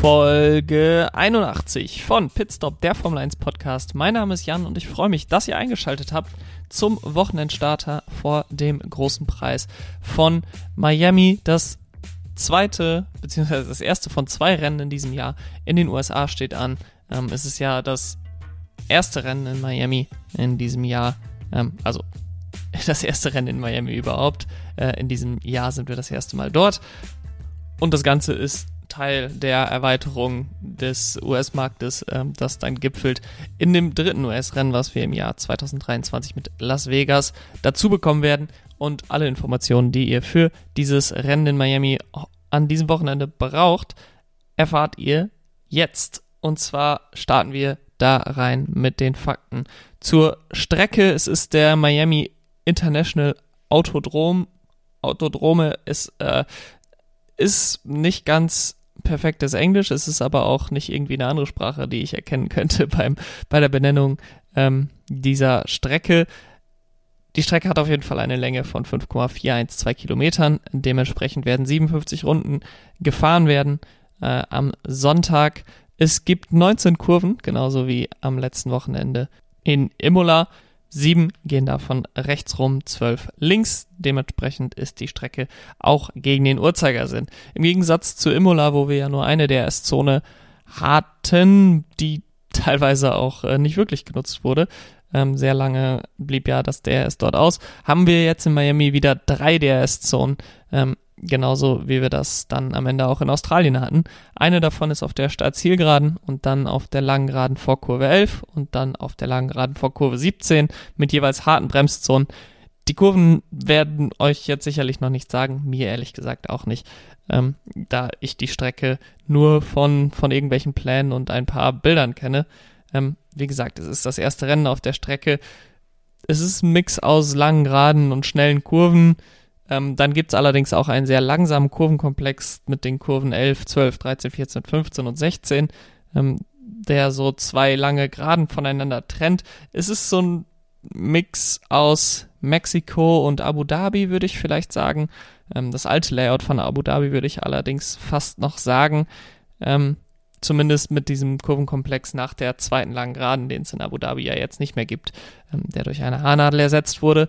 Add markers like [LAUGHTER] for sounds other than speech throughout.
Folge 81 von Pitstop, der Formel 1 Podcast. Mein Name ist Jan und ich freue mich, dass ihr eingeschaltet habt zum Wochenendstarter vor dem großen Preis von Miami. Das zweite, beziehungsweise das erste von zwei Rennen in diesem Jahr in den USA steht an. Ähm, es ist ja das erste Rennen in Miami in diesem Jahr. Ähm, also [LAUGHS] das erste Rennen in Miami überhaupt. Äh, in diesem Jahr sind wir das erste Mal dort. Und das Ganze ist Teil der Erweiterung des US-Marktes, ähm, das dann gipfelt in dem dritten US-Rennen, was wir im Jahr 2023 mit Las Vegas dazu bekommen werden. Und alle Informationen, die ihr für dieses Rennen in Miami an diesem Wochenende braucht, erfahrt ihr jetzt. Und zwar starten wir da rein mit den Fakten. Zur Strecke, es ist der Miami International Autodrom. Autodrome ist, äh, ist nicht ganz perfektes Englisch, es ist aber auch nicht irgendwie eine andere Sprache, die ich erkennen könnte [LAUGHS] beim, bei der Benennung ähm, dieser Strecke. Die Strecke hat auf jeden Fall eine Länge von 5,412 Kilometern. Dementsprechend werden 57 Runden gefahren werden äh, am Sonntag. Es gibt 19 Kurven, genauso wie am letzten Wochenende in Imola. Sieben gehen davon rechts rum, zwölf links. Dementsprechend ist die Strecke auch gegen den Uhrzeigersinn. Im Gegensatz zu Imola, wo wir ja nur eine DRS-Zone hatten, die teilweise auch äh, nicht wirklich genutzt wurde. Ähm, sehr lange blieb ja das DRS dort aus. Haben wir jetzt in Miami wieder drei DRS-Zonen. Ähm, genauso wie wir das dann am Ende auch in Australien hatten. Eine davon ist auf der Startzielgeraden und dann auf der langen Geraden vor Kurve 11 und dann auf der langen Geraden vor Kurve 17 mit jeweils harten Bremszonen. Die Kurven werden euch jetzt sicherlich noch nicht sagen, mir ehrlich gesagt auch nicht, ähm, da ich die Strecke nur von, von irgendwelchen Plänen und ein paar Bildern kenne. Ähm, wie gesagt, es ist das erste Rennen auf der Strecke. Es ist ein Mix aus langen Geraden und schnellen Kurven. Ähm, dann gibt es allerdings auch einen sehr langsamen Kurvenkomplex mit den Kurven 11, 12, 13, 14, 15 und 16, ähm, der so zwei lange Geraden voneinander trennt. Es ist so ein Mix aus Mexiko und Abu Dhabi, würde ich vielleicht sagen. Ähm, das alte Layout von Abu Dhabi würde ich allerdings fast noch sagen. Ähm, zumindest mit diesem Kurvenkomplex nach der zweiten langen Geraden, den es in Abu Dhabi ja jetzt nicht mehr gibt, ähm, der durch eine Haarnadel ersetzt wurde.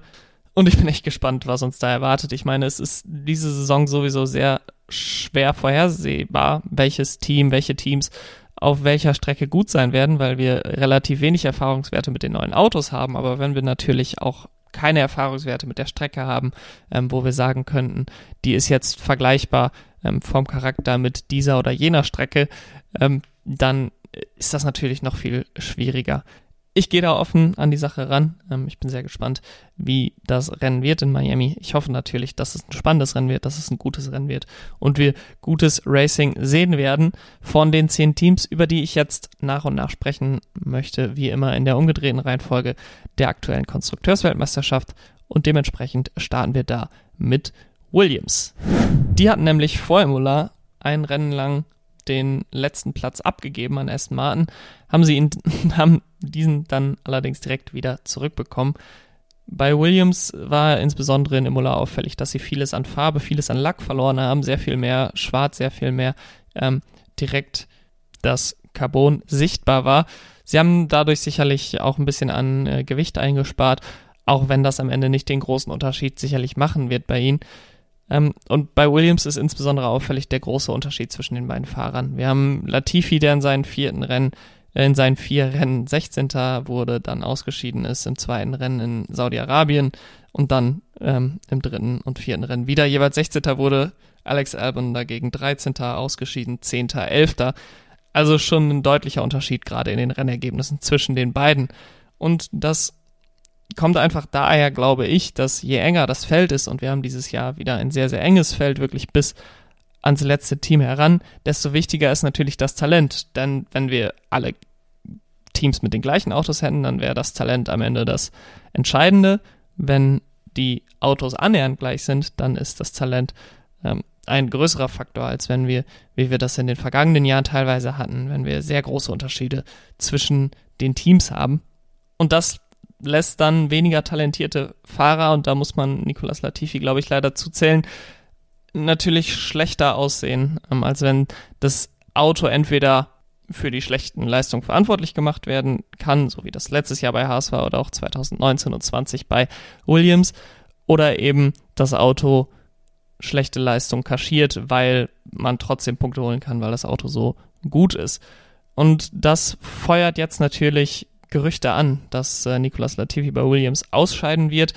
Und ich bin echt gespannt, was uns da erwartet. Ich meine, es ist diese Saison sowieso sehr schwer vorhersehbar, welches Team, welche Teams auf welcher Strecke gut sein werden, weil wir relativ wenig Erfahrungswerte mit den neuen Autos haben. Aber wenn wir natürlich auch keine Erfahrungswerte mit der Strecke haben, ähm, wo wir sagen könnten, die ist jetzt vergleichbar ähm, vom Charakter mit dieser oder jener Strecke, ähm, dann ist das natürlich noch viel schwieriger ich gehe da offen an die Sache ran. Ähm, ich bin sehr gespannt, wie das Rennen wird in Miami. Ich hoffe natürlich, dass es ein spannendes Rennen wird, dass es ein gutes Rennen wird und wir gutes Racing sehen werden von den zehn Teams, über die ich jetzt nach und nach sprechen möchte, wie immer in der umgedrehten Reihenfolge der aktuellen Konstrukteursweltmeisterschaft. Und dementsprechend starten wir da mit Williams. Die hatten nämlich vor Imola ein Rennen lang den letzten Platz abgegeben an Aston Martin, haben sie ihn, [LAUGHS] haben diesen dann allerdings direkt wieder zurückbekommen. Bei Williams war insbesondere in Imola auffällig, dass sie vieles an Farbe, vieles an Lack verloren haben, sehr viel mehr Schwarz, sehr viel mehr ähm, direkt das Carbon sichtbar war. Sie haben dadurch sicherlich auch ein bisschen an äh, Gewicht eingespart, auch wenn das am Ende nicht den großen Unterschied sicherlich machen wird bei ihnen. Ähm, und bei Williams ist insbesondere auffällig der große Unterschied zwischen den beiden Fahrern. Wir haben Latifi, der in seinen vierten Rennen, äh, in seinen vier Rennen 16. wurde, dann ausgeschieden ist im zweiten Rennen in Saudi-Arabien und dann ähm, im dritten und vierten Rennen wieder jeweils 16. wurde. Alex Albon dagegen 13. ausgeschieden, 10. 11. Also schon ein deutlicher Unterschied gerade in den Rennergebnissen zwischen den beiden. Und das kommt einfach daher, glaube ich, dass je enger das Feld ist, und wir haben dieses Jahr wieder ein sehr, sehr enges Feld, wirklich bis ans letzte Team heran, desto wichtiger ist natürlich das Talent. Denn wenn wir alle Teams mit den gleichen Autos hätten, dann wäre das Talent am Ende das Entscheidende. Wenn die Autos annähernd gleich sind, dann ist das Talent ähm, ein größerer Faktor, als wenn wir, wie wir das in den vergangenen Jahren teilweise hatten, wenn wir sehr große Unterschiede zwischen den Teams haben. Und das lässt dann weniger talentierte Fahrer, und da muss man Nicolas Latifi, glaube ich, leider zuzählen, natürlich schlechter aussehen, ähm, als wenn das Auto entweder für die schlechten Leistungen verantwortlich gemacht werden kann, so wie das letztes Jahr bei Haas war oder auch 2019 und 20 bei Williams, oder eben das Auto schlechte Leistung kaschiert, weil man trotzdem Punkte holen kann, weil das Auto so gut ist. Und das feuert jetzt natürlich Gerüchte an, dass äh, Nicolas Latifi bei Williams ausscheiden wird.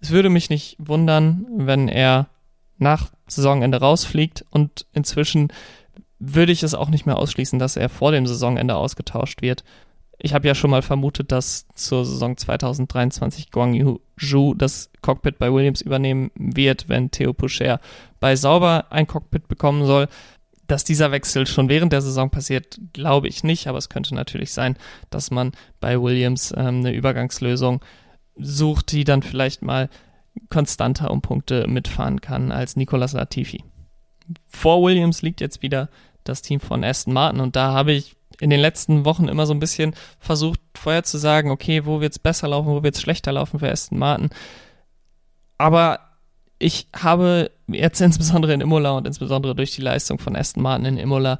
Es würde mich nicht wundern, wenn er nach Saisonende rausfliegt und inzwischen würde ich es auch nicht mehr ausschließen, dass er vor dem Saisonende ausgetauscht wird. Ich habe ja schon mal vermutet, dass zur Saison 2023 Guang Zhu das Cockpit bei Williams übernehmen wird, wenn Theo Poucher bei Sauber ein Cockpit bekommen soll. Dass dieser Wechsel schon während der Saison passiert, glaube ich nicht, aber es könnte natürlich sein, dass man bei Williams ähm, eine Übergangslösung sucht, die dann vielleicht mal konstanter um Punkte mitfahren kann als Nicolas Latifi. Vor Williams liegt jetzt wieder das Team von Aston Martin und da habe ich in den letzten Wochen immer so ein bisschen versucht, vorher zu sagen, okay, wo wird's besser laufen, wo wird's schlechter laufen für Aston Martin. Aber ich habe jetzt insbesondere in Imola und insbesondere durch die Leistung von Aston Martin in Imola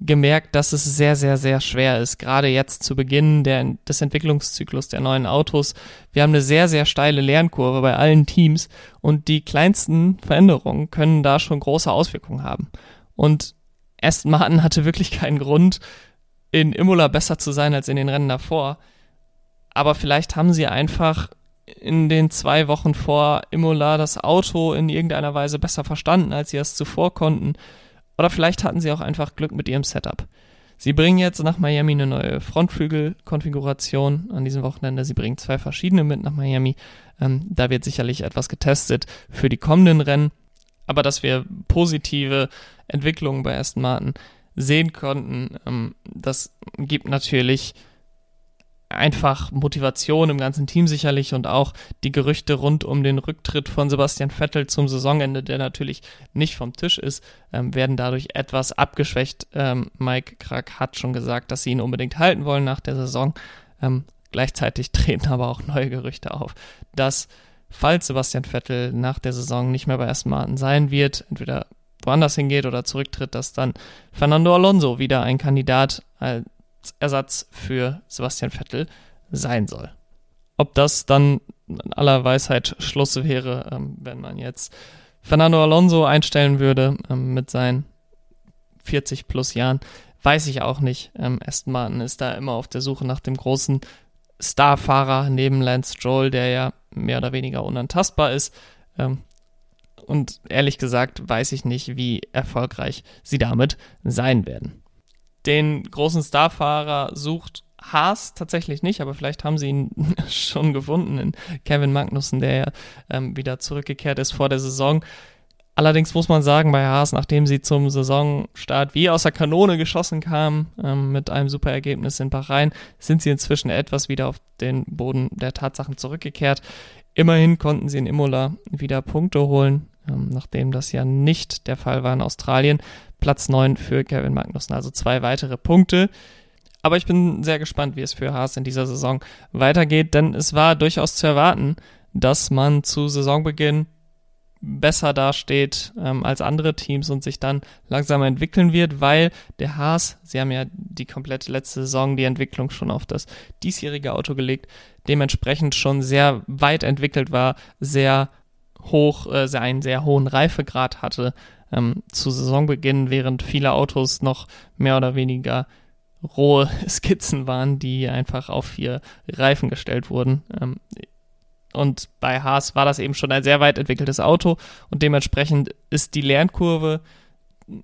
gemerkt, dass es sehr, sehr, sehr schwer ist. Gerade jetzt zu Beginn der, des Entwicklungszyklus der neuen Autos. Wir haben eine sehr, sehr steile Lernkurve bei allen Teams und die kleinsten Veränderungen können da schon große Auswirkungen haben. Und Aston Martin hatte wirklich keinen Grund, in Imola besser zu sein als in den Rennen davor. Aber vielleicht haben sie einfach in den zwei Wochen vor Imola das Auto in irgendeiner Weise besser verstanden, als sie es zuvor konnten. Oder vielleicht hatten sie auch einfach Glück mit ihrem Setup. Sie bringen jetzt nach Miami eine neue Frontflügel-Konfiguration an diesem Wochenende. Sie bringen zwei verschiedene mit nach Miami. Ähm, da wird sicherlich etwas getestet für die kommenden Rennen. Aber dass wir positive Entwicklungen bei Aston Martin sehen konnten. Ähm, das gibt natürlich einfach Motivation im ganzen Team sicherlich und auch die Gerüchte rund um den Rücktritt von Sebastian Vettel zum Saisonende, der natürlich nicht vom Tisch ist, ähm, werden dadurch etwas abgeschwächt. Ähm, Mike Krack hat schon gesagt, dass sie ihn unbedingt halten wollen nach der Saison. Ähm, gleichzeitig [LAUGHS] treten aber auch neue Gerüchte auf, dass falls Sebastian Vettel nach der Saison nicht mehr bei Aston Martin sein wird, entweder woanders hingeht oder zurücktritt, dass dann Fernando Alonso wieder ein Kandidat als Ersatz für Sebastian Vettel sein soll. Ob das dann in aller Weisheit Schluss wäre, ähm, wenn man jetzt Fernando Alonso einstellen würde ähm, mit seinen 40 plus Jahren, weiß ich auch nicht. Ähm, Aston Martin ist da immer auf der Suche nach dem großen Starfahrer neben Lance Stroll, der ja mehr oder weniger unantastbar ist. Und ehrlich gesagt weiß ich nicht, wie erfolgreich sie damit sein werden. Den großen Starfahrer sucht Haas tatsächlich nicht, aber vielleicht haben sie ihn [LAUGHS] schon gefunden in Kevin Magnussen, der ja ähm, wieder zurückgekehrt ist vor der Saison. Allerdings muss man sagen, bei Haas, nachdem sie zum Saisonstart wie aus der Kanone geschossen kamen, ähm, mit einem super Ergebnis in Bahrain, sind sie inzwischen etwas wieder auf den Boden der Tatsachen zurückgekehrt. Immerhin konnten sie in Imola wieder Punkte holen ähm, nachdem das ja nicht der Fall war in Australien. Platz 9 für Kevin Magnussen, also zwei weitere Punkte. Aber ich bin sehr gespannt, wie es für Haas in dieser Saison weitergeht, denn es war durchaus zu erwarten, dass man zu Saisonbeginn besser dasteht ähm, als andere Teams und sich dann langsam entwickeln wird, weil der Haas, sie haben ja die komplette letzte Saison die Entwicklung schon auf das diesjährige Auto gelegt, dementsprechend schon sehr weit entwickelt war, sehr hoch, äh, einen sehr hohen Reifegrad hatte ähm, zu Saisonbeginn, während viele Autos noch mehr oder weniger rohe [LAUGHS] Skizzen waren, die einfach auf vier Reifen gestellt wurden. Ähm, und bei Haas war das eben schon ein sehr weit entwickeltes Auto und dementsprechend ist die Lernkurve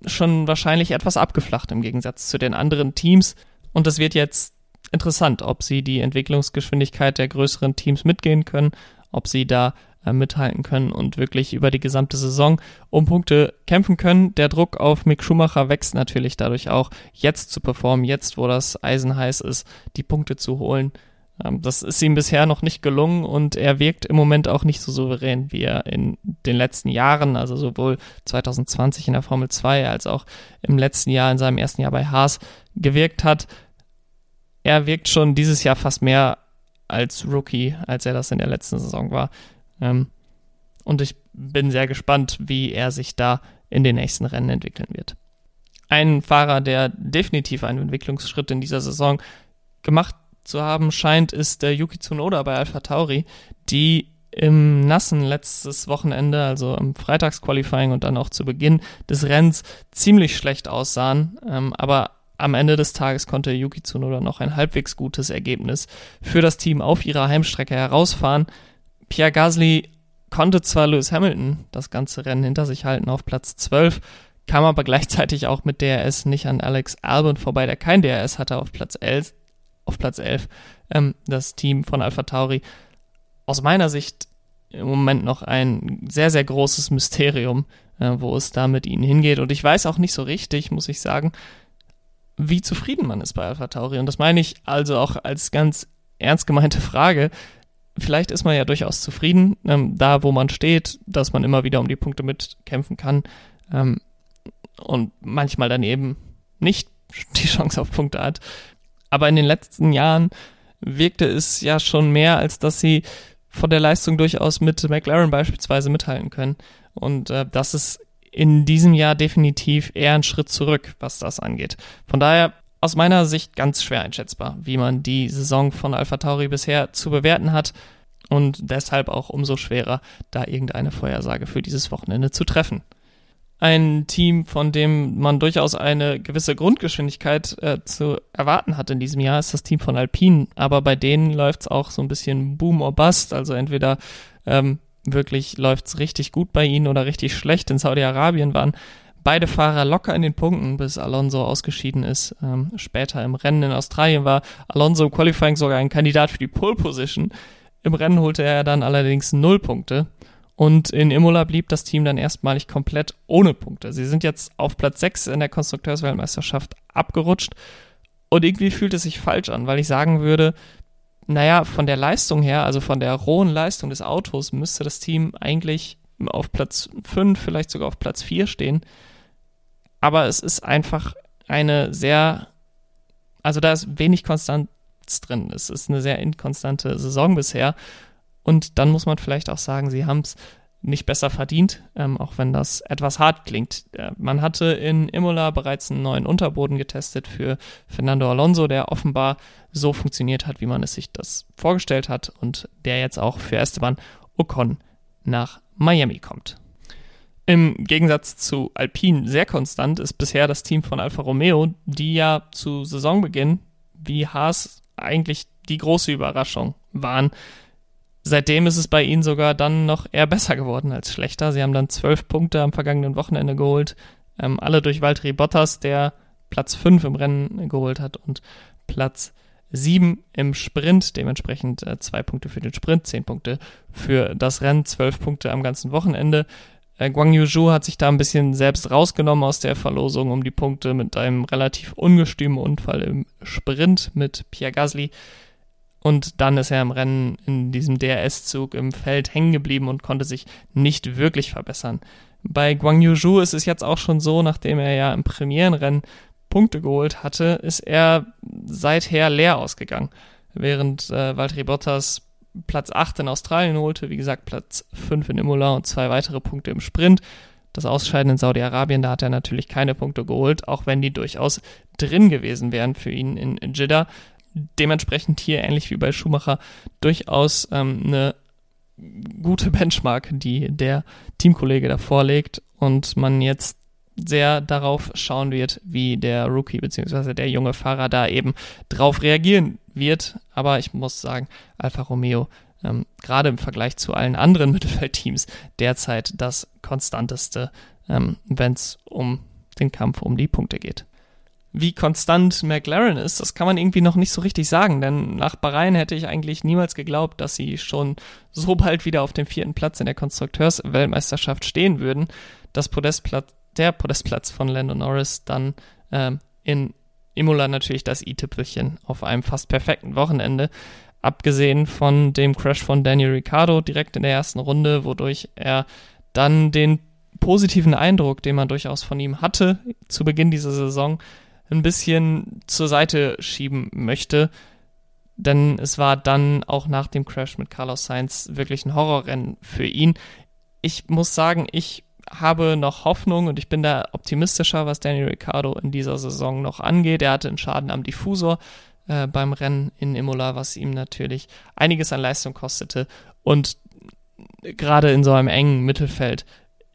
schon wahrscheinlich etwas abgeflacht im Gegensatz zu den anderen Teams. Und es wird jetzt interessant, ob sie die Entwicklungsgeschwindigkeit der größeren Teams mitgehen können, ob sie da äh, mithalten können und wirklich über die gesamte Saison um Punkte kämpfen können. Der Druck auf Mick Schumacher wächst natürlich dadurch auch, jetzt zu performen, jetzt wo das Eisen heiß ist, die Punkte zu holen. Ähm, das ist ihm bisher noch nicht gelungen und er wirkt im Moment auch nicht so souverän, wie er in den letzten Jahren, also sowohl 2020 in der Formel 2 als auch im letzten Jahr in seinem ersten Jahr bei Haas gewirkt hat. Er wirkt schon dieses Jahr fast mehr als Rookie, als er das in der letzten Saison war. Ähm, und ich bin sehr gespannt, wie er sich da in den nächsten Rennen entwickeln wird. Ein Fahrer, der definitiv einen Entwicklungsschritt in dieser Saison gemacht zu haben scheint, ist der Yuki Tsunoda bei Alpha Tauri, die im Nassen letztes Wochenende, also im Freitagsqualifying und dann auch zu Beginn des Rennens ziemlich schlecht aussahen. Ähm, aber am Ende des Tages konnte Yuki Tsunoda noch ein halbwegs gutes Ergebnis für das Team auf ihrer Heimstrecke herausfahren. Pierre Gasly konnte zwar Lewis Hamilton das ganze Rennen hinter sich halten auf Platz 12, kam aber gleichzeitig auch mit DRS nicht an Alex Albon vorbei, der kein DRS hatte auf Platz 11. Auf Platz 11 ähm, das Team von Alpha Tauri. Aus meiner Sicht im Moment noch ein sehr, sehr großes Mysterium, äh, wo es da mit ihnen hingeht. Und ich weiß auch nicht so richtig, muss ich sagen, wie zufrieden man ist bei Alpha Tauri. Und das meine ich also auch als ganz ernst gemeinte Frage. Vielleicht ist man ja durchaus zufrieden, ähm, da wo man steht, dass man immer wieder um die Punkte mitkämpfen kann ähm, und manchmal dann eben nicht [LAUGHS] die Chance auf Punkte hat. Aber in den letzten Jahren wirkte es ja schon mehr, als dass sie von der Leistung durchaus mit McLaren beispielsweise mithalten können. Und äh, das ist in diesem Jahr definitiv eher ein Schritt zurück, was das angeht. Von daher aus meiner Sicht ganz schwer einschätzbar, wie man die Saison von Alpha Tauri bisher zu bewerten hat und deshalb auch umso schwerer, da irgendeine Vorhersage für dieses Wochenende zu treffen. Ein Team, von dem man durchaus eine gewisse Grundgeschwindigkeit äh, zu erwarten hat in diesem Jahr, ist das Team von Alpine. Aber bei denen läuft es auch so ein bisschen Boom or Bust. Also entweder ähm, wirklich läuft's richtig gut bei ihnen oder richtig schlecht. In Saudi-Arabien waren beide Fahrer locker in den Punkten, bis Alonso ausgeschieden ist. Ähm, später im Rennen in Australien war Alonso im Qualifying sogar ein Kandidat für die Pole Position. Im Rennen holte er dann allerdings null Punkte. Und in Imola blieb das Team dann erstmalig komplett ohne Punkte. Sie sind jetzt auf Platz 6 in der Konstrukteursweltmeisterschaft abgerutscht. Und irgendwie fühlt es sich falsch an, weil ich sagen würde, naja, von der Leistung her, also von der rohen Leistung des Autos, müsste das Team eigentlich auf Platz 5, vielleicht sogar auf Platz 4 stehen. Aber es ist einfach eine sehr, also da ist wenig Konstanz drin. Es ist eine sehr inkonstante Saison bisher. Und dann muss man vielleicht auch sagen, sie haben es nicht besser verdient, ähm, auch wenn das etwas hart klingt. Äh, man hatte in Imola bereits einen neuen Unterboden getestet für Fernando Alonso, der offenbar so funktioniert hat, wie man es sich das vorgestellt hat und der jetzt auch für Esteban Ocon nach Miami kommt. Im Gegensatz zu Alpine sehr konstant ist bisher das Team von Alfa Romeo, die ja zu Saisonbeginn wie Haas eigentlich die große Überraschung waren, Seitdem ist es bei ihnen sogar dann noch eher besser geworden als schlechter. Sie haben dann zwölf Punkte am vergangenen Wochenende geholt. Ähm, alle durch Valtteri Bottas, der Platz fünf im Rennen geholt hat und Platz sieben im Sprint. Dementsprechend äh, zwei Punkte für den Sprint, zehn Punkte für das Rennen, zwölf Punkte am ganzen Wochenende. Äh, Guang Yuzhou hat sich da ein bisschen selbst rausgenommen aus der Verlosung um die Punkte mit einem relativ ungestümen Unfall im Sprint mit Pierre Gasly. Und dann ist er im Rennen in diesem DRS-Zug im Feld hängen geblieben und konnte sich nicht wirklich verbessern. Bei Guang Yuzhou ist es jetzt auch schon so, nachdem er ja im Premierenrennen Punkte geholt hatte, ist er seither leer ausgegangen. Während äh, Valtteri Bottas Platz 8 in Australien holte, wie gesagt Platz 5 in Imola und zwei weitere Punkte im Sprint. Das Ausscheiden in Saudi-Arabien, da hat er natürlich keine Punkte geholt, auch wenn die durchaus drin gewesen wären für ihn in Jeddah dementsprechend hier ähnlich wie bei Schumacher durchaus ähm, eine gute Benchmark, die der Teamkollege da vorlegt und man jetzt sehr darauf schauen wird, wie der Rookie bzw. der junge Fahrer da eben drauf reagieren wird. Aber ich muss sagen, Alfa Romeo ähm, gerade im Vergleich zu allen anderen [LAUGHS] Mittelfeldteams derzeit das konstanteste, ähm, wenn es um den Kampf um die Punkte geht wie konstant McLaren ist, das kann man irgendwie noch nicht so richtig sagen, denn nach Bahrain hätte ich eigentlich niemals geglaubt, dass sie schon so bald wieder auf dem vierten Platz in der Konstrukteursweltmeisterschaft stehen würden. Das Podestplatz, der Podestplatz von Lando Norris dann ähm, in Imola natürlich das i-Tüpfelchen auf einem fast perfekten Wochenende. Abgesehen von dem Crash von Daniel Ricciardo direkt in der ersten Runde, wodurch er dann den positiven Eindruck, den man durchaus von ihm hatte zu Beginn dieser Saison, ein bisschen zur Seite schieben möchte. Denn es war dann auch nach dem Crash mit Carlos Sainz wirklich ein Horrorrennen für ihn. Ich muss sagen, ich habe noch Hoffnung und ich bin da optimistischer, was Daniel Ricciardo in dieser Saison noch angeht. Er hatte einen Schaden am Diffusor äh, beim Rennen in Imola, was ihm natürlich einiges an Leistung kostete. Und gerade in so einem engen Mittelfeld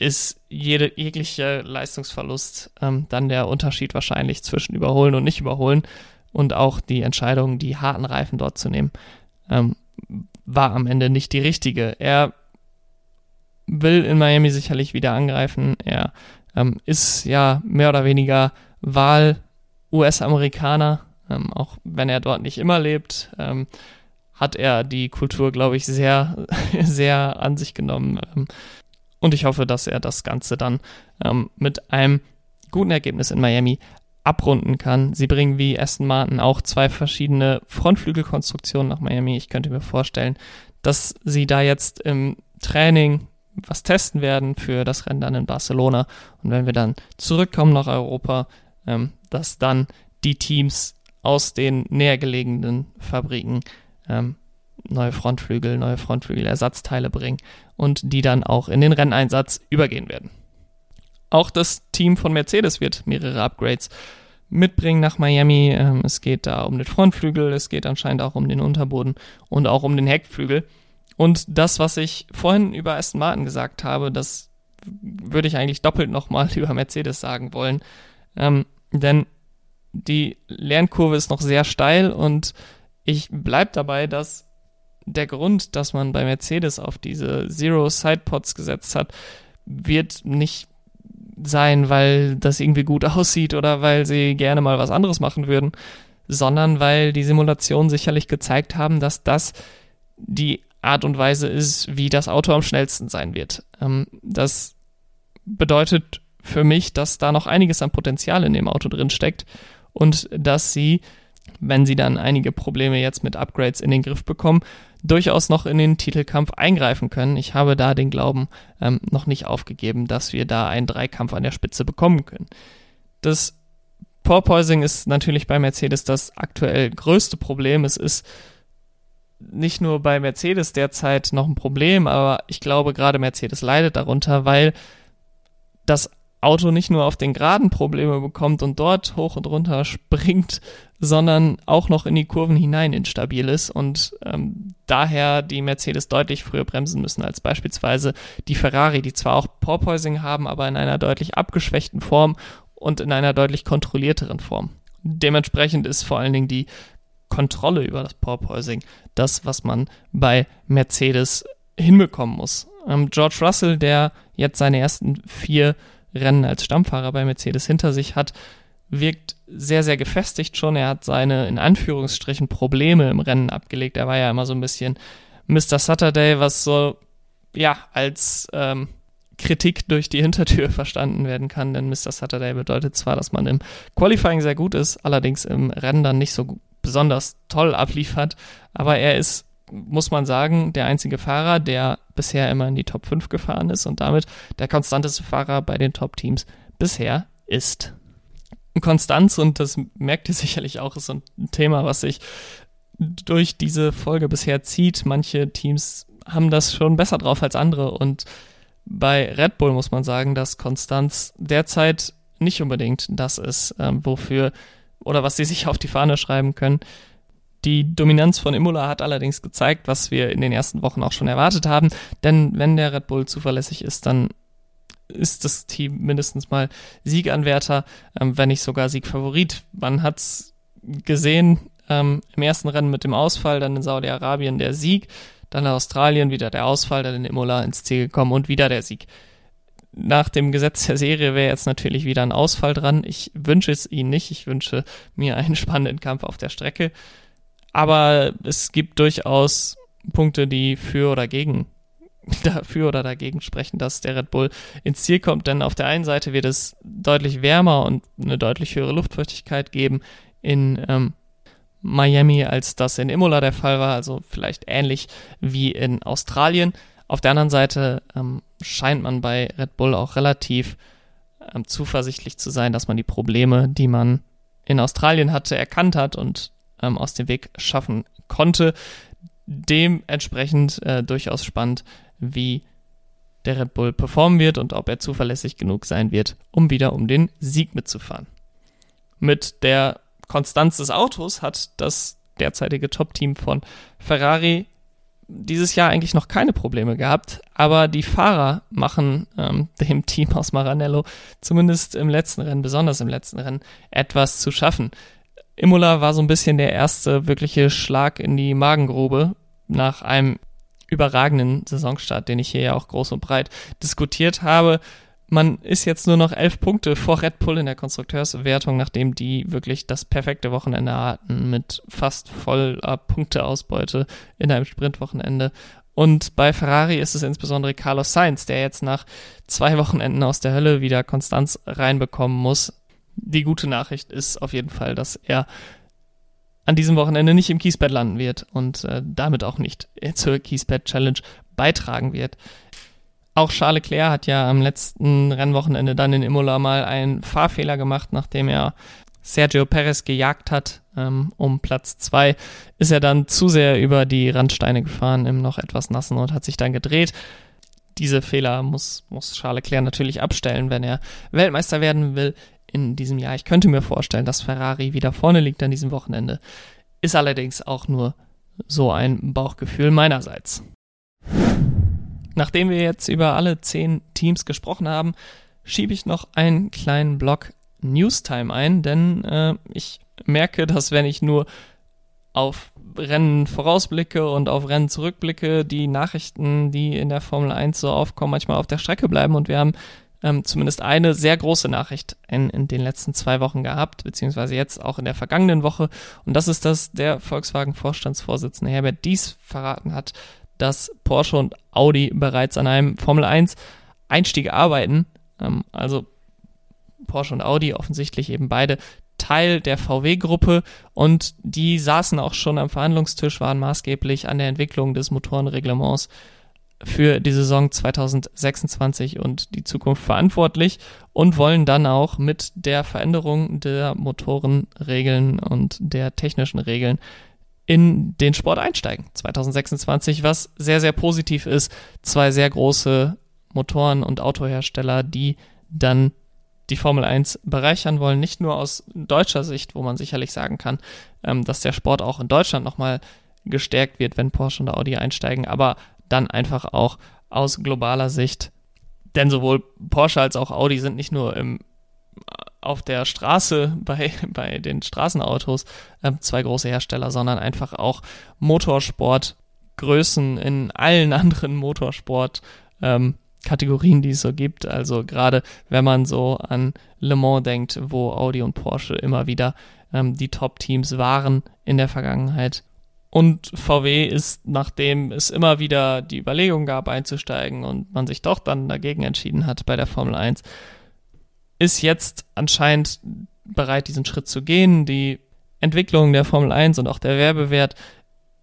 ist jede, jegliche Leistungsverlust ähm, dann der Unterschied wahrscheinlich zwischen überholen und nicht überholen. Und auch die Entscheidung, die harten Reifen dort zu nehmen, ähm, war am Ende nicht die richtige. Er will in Miami sicherlich wieder angreifen. Er ähm, ist ja mehr oder weniger Wahl-US-Amerikaner, ähm, auch wenn er dort nicht immer lebt. Ähm, hat er die Kultur, glaube ich, sehr, [LAUGHS] sehr an sich genommen. Und ich hoffe, dass er das Ganze dann ähm, mit einem guten Ergebnis in Miami abrunden kann. Sie bringen wie Aston Martin auch zwei verschiedene Frontflügelkonstruktionen nach Miami. Ich könnte mir vorstellen, dass sie da jetzt im Training was testen werden für das Rennen dann in Barcelona. Und wenn wir dann zurückkommen nach Europa, ähm, dass dann die Teams aus den näher gelegenen Fabriken ähm, neue Frontflügel, neue Frontflügelersatzteile bringen und die dann auch in den Renneinsatz übergehen werden. Auch das Team von Mercedes wird mehrere Upgrades mitbringen nach Miami. Ähm, es geht da um den Frontflügel, es geht anscheinend auch um den Unterboden und auch um den Heckflügel. Und das, was ich vorhin über Aston Martin gesagt habe, das würde ich eigentlich doppelt nochmal [LAUGHS] über Mercedes sagen wollen. Ähm, denn die Lernkurve ist noch sehr steil und ich bleibe dabei, dass der Grund, dass man bei Mercedes auf diese Zero Sidepods gesetzt hat, wird nicht sein, weil das irgendwie gut [LAUGHS] aussieht oder weil sie gerne mal was anderes machen würden, sondern weil die Simulationen sicherlich gezeigt haben, dass das die Art und Weise ist, wie das Auto am schnellsten sein wird. Ähm, das bedeutet für mich, dass da noch einiges an Potenzial in dem Auto drin steckt und dass sie, wenn sie dann einige Probleme jetzt mit Upgrades in den Griff bekommen, durchaus noch in den Titelkampf eingreifen können. Ich habe da den Glauben ähm, noch nicht aufgegeben, dass wir da einen Dreikampf an der Spitze bekommen können. Das Porpoising ist natürlich bei Mercedes das aktuell größte Problem. Es ist nicht nur bei Mercedes derzeit noch ein Problem, aber ich glaube, gerade Mercedes leidet darunter, weil das Auto nicht nur auf den Geraden Probleme bekommt und dort hoch und runter [LAUGHS] springt, sondern auch noch in die Kurven hinein instabil ist und ähm, daher die Mercedes deutlich früher bremsen müssen als beispielsweise die Ferrari, die zwar auch Porpoising haben, aber in einer deutlich abgeschwächten Form und in einer deutlich kontrollierteren Form. Dementsprechend ist vor allen Dingen die Kontrolle über das Porpoising das, was man bei Mercedes hinbekommen muss. Ähm, George Russell, der jetzt seine ersten vier Rennen als Stammfahrer bei Mercedes hinter sich hat, wirkt sehr, sehr gefestigt schon. Er hat seine, in Anführungsstrichen, Probleme im Rennen abgelegt. Er war ja immer so ein bisschen Mr. Saturday, was so, ja, als ähm, Kritik durch die Hintertür [LAUGHS] verstanden werden kann, denn Mr. Saturday bedeutet zwar, dass man im Qualifying sehr gut ist, allerdings im Rennen dann nicht so besonders toll abliefert, aber er ist, muss man sagen, der einzige Fahrer, der bisher immer in die Top 5 gefahren ist und damit der konstanteste Fahrer bei den Top-Teams bisher ist. Konstanz, und das merkt ihr sicherlich auch, ist so ein Thema, was sich durch diese Folge bisher zieht. Manche Teams haben das schon besser drauf als andere und bei Red Bull muss man sagen, dass Konstanz derzeit nicht unbedingt das ist, ähm, wofür oder was sie sich auf die Fahne schreiben können. Die Dominanz von Imola hat allerdings gezeigt, was wir in den ersten Wochen auch schon erwartet haben, denn wenn der Red Bull zuverlässig ist, dann ist das Team mindestens mal Sieganwärter, ähm, wenn nicht sogar Siegfavorit. Man hat es gesehen ähm, im ersten Rennen mit dem Ausfall, dann in Saudi-Arabien der Sieg, dann in Australien wieder der Ausfall, dann in Imola ins Ziel gekommen und wieder der Sieg. Nach dem Gesetz der Serie wäre jetzt natürlich wieder ein Ausfall dran. Ich wünsche es ihnen nicht. Ich wünsche mir einen spannenden Kampf auf der Strecke. Aber es gibt durchaus Punkte, die für oder gegen [LAUGHS] dafür oder dagegen sprechen, dass der Red Bull ins Ziel kommt, denn auf der einen Seite wird es deutlich wärmer und eine deutlich höhere Luftfeuchtigkeit geben in ähm, Miami, als das in Imola der Fall war, also vielleicht ähnlich wie in Australien. Auf der anderen Seite ähm, scheint man bei Red Bull auch relativ ähm, zuversichtlich zu sein, dass man die Probleme, die man in Australien hatte, erkannt hat und ähm, aus dem Weg schaffen konnte. Dementsprechend äh, durchaus spannend, wie der Red Bull performen wird und ob er zuverlässig genug sein wird, um wieder um den Sieg mitzufahren. Mit der Konstanz des Autos hat das derzeitige Top-Team von Ferrari dieses Jahr eigentlich noch keine Probleme gehabt, aber die Fahrer machen ähm, [LAUGHS] dem Team aus Maranello zumindest im letzten Rennen, besonders im letzten Rennen, etwas zu schaffen. Imola war so ein bisschen der erste wirkliche Schlag in die Magengrube nach einem überragenden Saisonstart, den ich hier ja auch groß und breit diskutiert habe. Man ist jetzt nur noch elf Punkte vor Red Bull in der Konstrukteurswertung, nachdem die wirklich das perfekte Wochenende hatten mit fast voller Punkteausbeute in einem Sprintwochenende. Und bei Ferrari ist es insbesondere Carlos Sainz, der jetzt nach zwei Wochenenden aus der Hölle wieder Konstanz reinbekommen muss. Die gute Nachricht ist auf jeden Fall, dass er an diesem Wochenende nicht im Kiesbett landen wird und äh, damit auch nicht zur Kiesbett Challenge beitragen wird. Auch Charles Leclerc hat ja am letzten Rennwochenende dann in Imola mal einen Fahrfehler gemacht, nachdem er Sergio Perez gejagt hat ähm, um Platz zwei, ist er dann zu sehr über die Randsteine gefahren im noch etwas nassen und hat sich dann gedreht. Diese Fehler muss, muss Charles Leclerc natürlich abstellen, wenn er Weltmeister werden will in diesem Jahr. Ich könnte mir vorstellen, dass Ferrari wieder vorne liegt an diesem Wochenende. Ist allerdings auch nur so ein Bauchgefühl meinerseits. Nachdem wir jetzt über alle zehn Teams gesprochen haben, schiebe ich noch einen kleinen Block Newstime ein, denn äh, ich merke, dass wenn ich nur auf Rennen vorausblicke und auf Rennen zurückblicke, die Nachrichten, die in der Formel 1 so aufkommen, manchmal auf der Strecke bleiben und wir haben ähm, zumindest eine sehr große Nachricht in, in den letzten zwei Wochen gehabt, beziehungsweise jetzt auch in der vergangenen Woche. Und das ist, dass der Volkswagen-Vorstandsvorsitzende Herbert Dies verraten hat, dass Porsche und Audi bereits an einem Formel 1 Einstieg arbeiten. Ähm, also Porsche und Audi offensichtlich eben beide Teil der VW-Gruppe und die saßen auch schon am Verhandlungstisch, waren maßgeblich an der Entwicklung des Motorenreglements für die Saison 2026 und die Zukunft verantwortlich und wollen dann auch mit der Veränderung der Motorenregeln und der technischen Regeln in den Sport einsteigen 2026, was sehr, sehr positiv ist. Zwei sehr große Motoren- und Autohersteller, die dann die Formel 1 bereichern wollen, nicht nur aus deutscher Sicht, wo man sicherlich sagen kann, ähm, dass der Sport auch in Deutschland nochmal gestärkt wird, wenn Porsche und Audi einsteigen, aber dann einfach auch aus globaler Sicht. Denn sowohl Porsche als auch Audi sind nicht nur im, auf der Straße [LAUGHS] bei, bei den Straßenautos äh, zwei große Hersteller, sondern einfach auch Motorsportgrößen in allen [LAUGHS] anderen Motorsport ähm, Kategorien, die es so gibt. Also gerade wenn man so an Le Mans denkt, wo Audi und Porsche immer wieder ähm, die Top-Teams waren in der Vergangenheit. Und VW ist, nachdem es immer wieder die Überlegung gab, einzusteigen und man sich doch dann dagegen entschieden hat bei der Formel 1, ist jetzt anscheinend bereit, diesen Schritt zu gehen. Die Entwicklung der Formel 1 und auch der Werbewert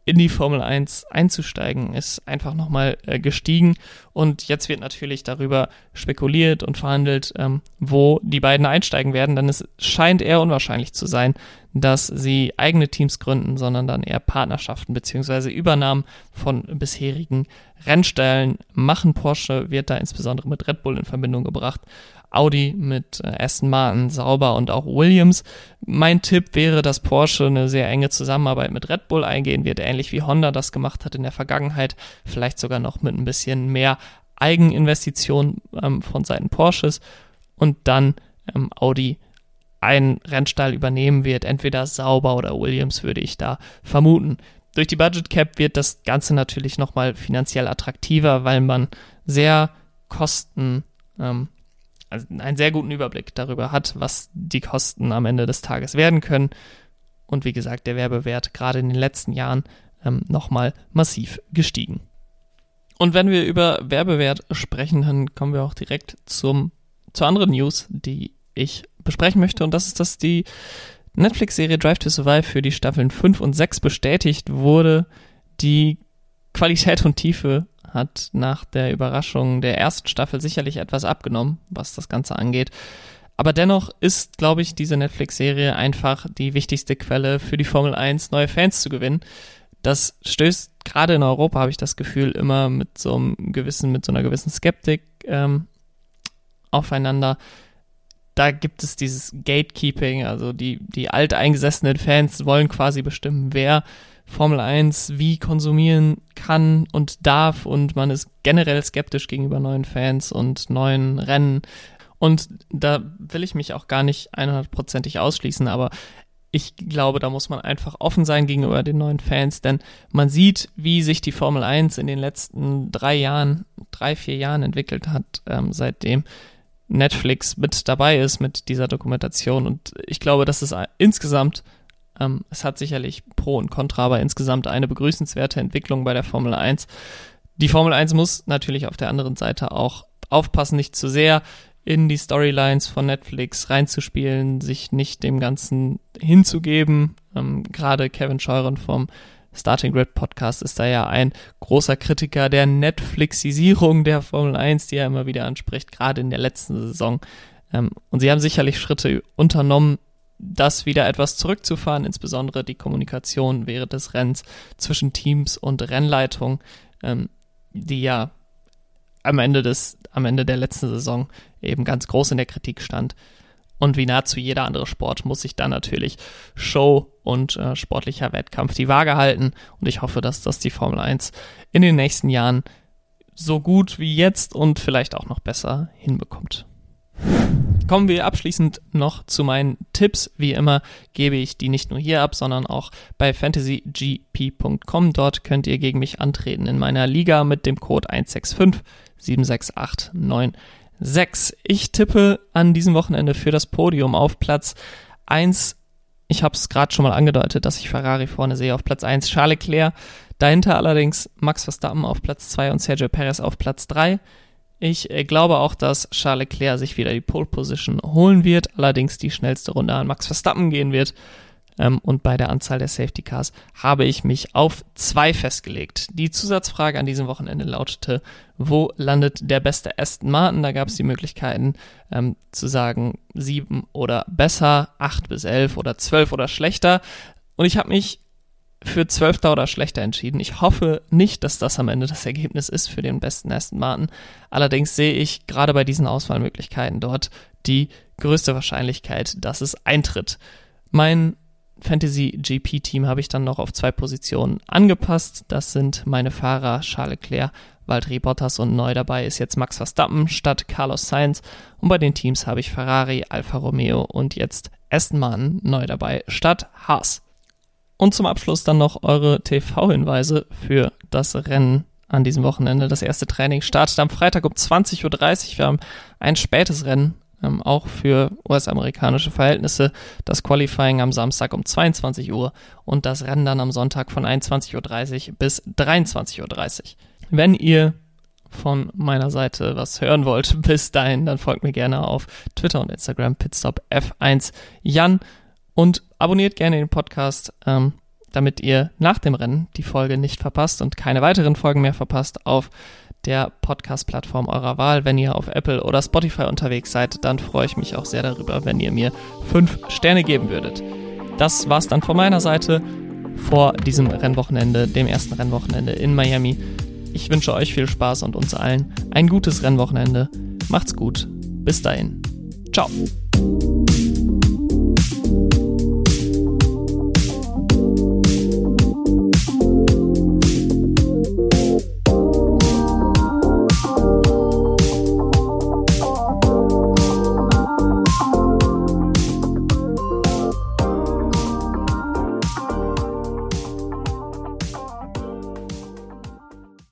in die Formel 1 einzusteigen, ist einfach nochmal äh, gestiegen. Und jetzt wird natürlich darüber spekuliert und verhandelt, ähm, wo die beiden einsteigen werden, denn es scheint eher unwahrscheinlich zu sein, dass sie eigene Teams gründen, sondern dann eher Partnerschaften beziehungsweise Übernahmen von bisherigen Rennstellen machen. Porsche wird da insbesondere mit Red Bull in Verbindung gebracht. Audi mit äh, Aston Martin, Sauber und auch Williams. Mein Tipp wäre, dass Porsche eine sehr enge Zusammenarbeit mit Red Bull eingehen wird, ähnlich wie Honda das gemacht hat in der Vergangenheit, vielleicht sogar noch mit ein bisschen mehr Eigeninvestition ähm, von Seiten Porsches und dann ähm, Audi einen Rennstall übernehmen wird, entweder Sauber oder Williams würde ich da vermuten. Durch die Budget Cap wird das Ganze natürlich nochmal finanziell attraktiver, weil man sehr kosten ähm, einen sehr guten Überblick darüber hat, was die Kosten am Ende des Tages werden können. Und wie gesagt, der Werbewert gerade in den letzten Jahren ähm, nochmal massiv gestiegen. Und wenn wir über Werbewert sprechen, dann kommen wir auch direkt zum, zur anderen News, die ich besprechen möchte. Und das ist, dass die Netflix-Serie Drive to Survive für die Staffeln 5 und 6 bestätigt wurde. Die Qualität und Tiefe hat nach der Überraschung der ersten Staffel sicherlich etwas abgenommen, was das Ganze angeht. Aber dennoch ist, glaube ich, diese Netflix-Serie einfach die wichtigste Quelle für die Formel 1, neue Fans zu gewinnen. das stößt gerade in Europa, habe ich das Gefühl, immer mit so einem gewissen, mit so einer gewissen Skeptik ähm, aufeinander. Da gibt es dieses Gatekeeping, also die, die alteingesessenen Fans wollen quasi bestimmen, wer Formel 1 wie konsumieren kann und darf und man ist generell skeptisch gegenüber neuen Fans und neuen Rennen. Und da will ich mich auch gar nicht 100%ig ausschließen, aber ich glaube, da muss man einfach offen sein gegenüber den neuen Fans, denn man sieht, wie sich die Formel 1 in den letzten drei Jahren, drei, vier Jahren entwickelt hat, ähm, seitdem Netflix mit dabei ist mit dieser Dokumentation. Und ich glaube, dass es insgesamt, ähm, es hat sicherlich Pro und Contra, aber insgesamt eine begrüßenswerte Entwicklung bei der Formel 1. Die Formel 1 muss natürlich auf der anderen Seite auch aufpassen, nicht zu sehr in die Storylines von Netflix reinzuspielen, sich nicht dem Ganzen hinzugeben. Ähm, Gerade Kevin Scheuren vom Starting Grid Podcast ist da ja ein großer Kritiker der Netflixisierung der Formel 1, die er immer wieder anspricht, gerade in der letzten Saison. Ähm, und sie haben sicherlich Schritte unternommen, das wieder etwas zurückzufahren, insbesondere die Kommunikation während des Rennens zwischen Teams und Rennleitung, ähm, die ja am Ende des, am Ende der letzten Saison eben ganz groß in der Kritik stand. Und wie nahezu jeder andere Sport muss sich dann natürlich Show und äh, sportlicher Wettkampf die Waage halten. Und ich hoffe, dass das die Formel 1 in den nächsten Jahren so gut wie jetzt und vielleicht auch noch besser hinbekommt. Kommen wir abschließend noch zu meinen Tipps. Wie immer gebe ich die nicht nur hier ab, sondern auch bei fantasygp.com. Dort könnt ihr gegen mich antreten in meiner Liga mit dem Code 165 76896. Ich tippe an diesem Wochenende für das Podium auf Platz 1. Ich habe es gerade schon mal angedeutet, dass ich Ferrari vorne sehe auf Platz 1, Charles Leclerc. Dahinter allerdings Max Verstappen auf Platz 2 und Sergio Perez auf Platz 3. Ich äh, glaube auch, dass Charles Leclerc sich wieder die Pole Position holen wird, allerdings die schnellste Runde an Max Verstappen gehen wird. Ähm, und bei der Anzahl der Safety Cars habe ich mich auf zwei festgelegt. Die Zusatzfrage an diesem Wochenende lautete, wo landet der beste Aston Martin? Da gab es die Möglichkeiten ähm, zu sagen, sieben oder besser, acht bis elf oder zwölf oder schlechter. Und ich habe mich für zwölfter oder schlechter entschieden. Ich hoffe nicht, dass das am Ende das Ergebnis ist für den besten Aston Martin. Allerdings sehe ich gerade bei diesen Auswahlmöglichkeiten dort die größte Wahrscheinlichkeit, dass es eintritt. Mein Fantasy GP Team habe ich dann noch auf zwei Positionen angepasst. Das sind meine Fahrer Charles Leclerc, Valtteri Bottas und neu dabei ist jetzt Max Verstappen statt Carlos Sainz. Und bei den Teams habe ich Ferrari, Alfa Romeo und jetzt Aston Martin neu dabei statt Haas. Und zum Abschluss dann noch eure TV-Hinweise für das Rennen an diesem Wochenende. Das erste Training startet am Freitag um 20.30 Uhr. Wir haben ein spätes Rennen ähm, auch für US-amerikanische Verhältnisse. Das Qualifying am Samstag um 22 Uhr und das Rennen dann am Sonntag von 21.30 Uhr bis 23.30 Uhr. Wenn ihr von meiner Seite was hören wollt, [LAUGHS] bis dahin, dann folgt mir gerne auf Twitter und Instagram Pitstop F1 Jan und abonniert gerne den Podcast, ähm, damit ihr nach dem Rennen die Folge nicht verpasst und keine weiteren Folgen mehr verpasst auf der Podcast-Plattform eurer Wahl. Wenn ihr auf Apple oder Spotify unterwegs seid, dann freue ich mich auch sehr darüber, wenn ihr mir fünf Sterne geben würdet. Das war's dann von meiner Seite vor diesem Rennwochenende, dem ersten Rennwochenende in Miami. Ich wünsche euch viel Spaß und uns allen ein gutes Rennwochenende. Macht's gut. Bis dahin. Ciao.